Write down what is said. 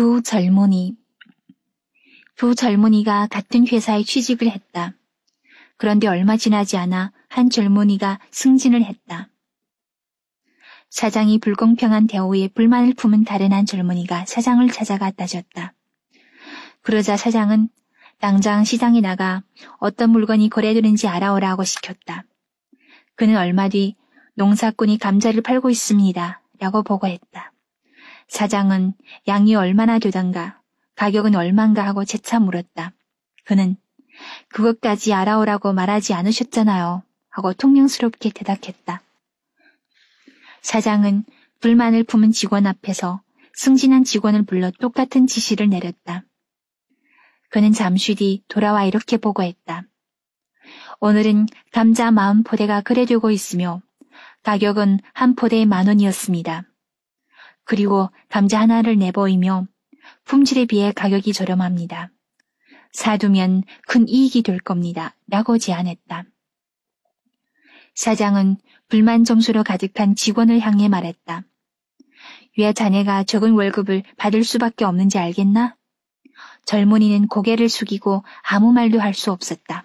두 젊은이. 두 젊은이가 같은 회사에 취직을 했다. 그런데 얼마 지나지 않아 한 젊은이가 승진을 했다. 사장이 불공평한 대우에 불만을 품은 다른 한 젊은이가 사장을 찾아가 따졌다. 그러자 사장은 당장 시장에 나가 어떤 물건이 거래되는지 알아오라고 시켰다. 그는 얼마 뒤 농사꾼이 감자를 팔고 있습니다. 라고 보고했다. 사장은 양이 얼마나 되던가 가격은 얼만가 하고 재차 물었다. 그는 그것까지 알아오라고 말하지 않으셨잖아요. 하고 통명스럽게 대답했다. 사장은 불만을 품은 직원 앞에서 승진한 직원을 불러 똑같은 지시를 내렸다. 그는 잠시 뒤 돌아와 이렇게 보고했다. 오늘은 감자 마음 포대가 거래되고 있으며 가격은 한 포대에 만 원이었습니다. 그리고 감자 하나를 내보이며 품질에 비해 가격이 저렴합니다. 사두면 큰 이익이 될 겁니다. 라고 제안했다. 사장은 불만 점수로 가득한 직원을 향해 말했다. 왜 자네가 적은 월급을 받을 수밖에 없는지 알겠나? 젊은이는 고개를 숙이고 아무 말도 할 수 없었다.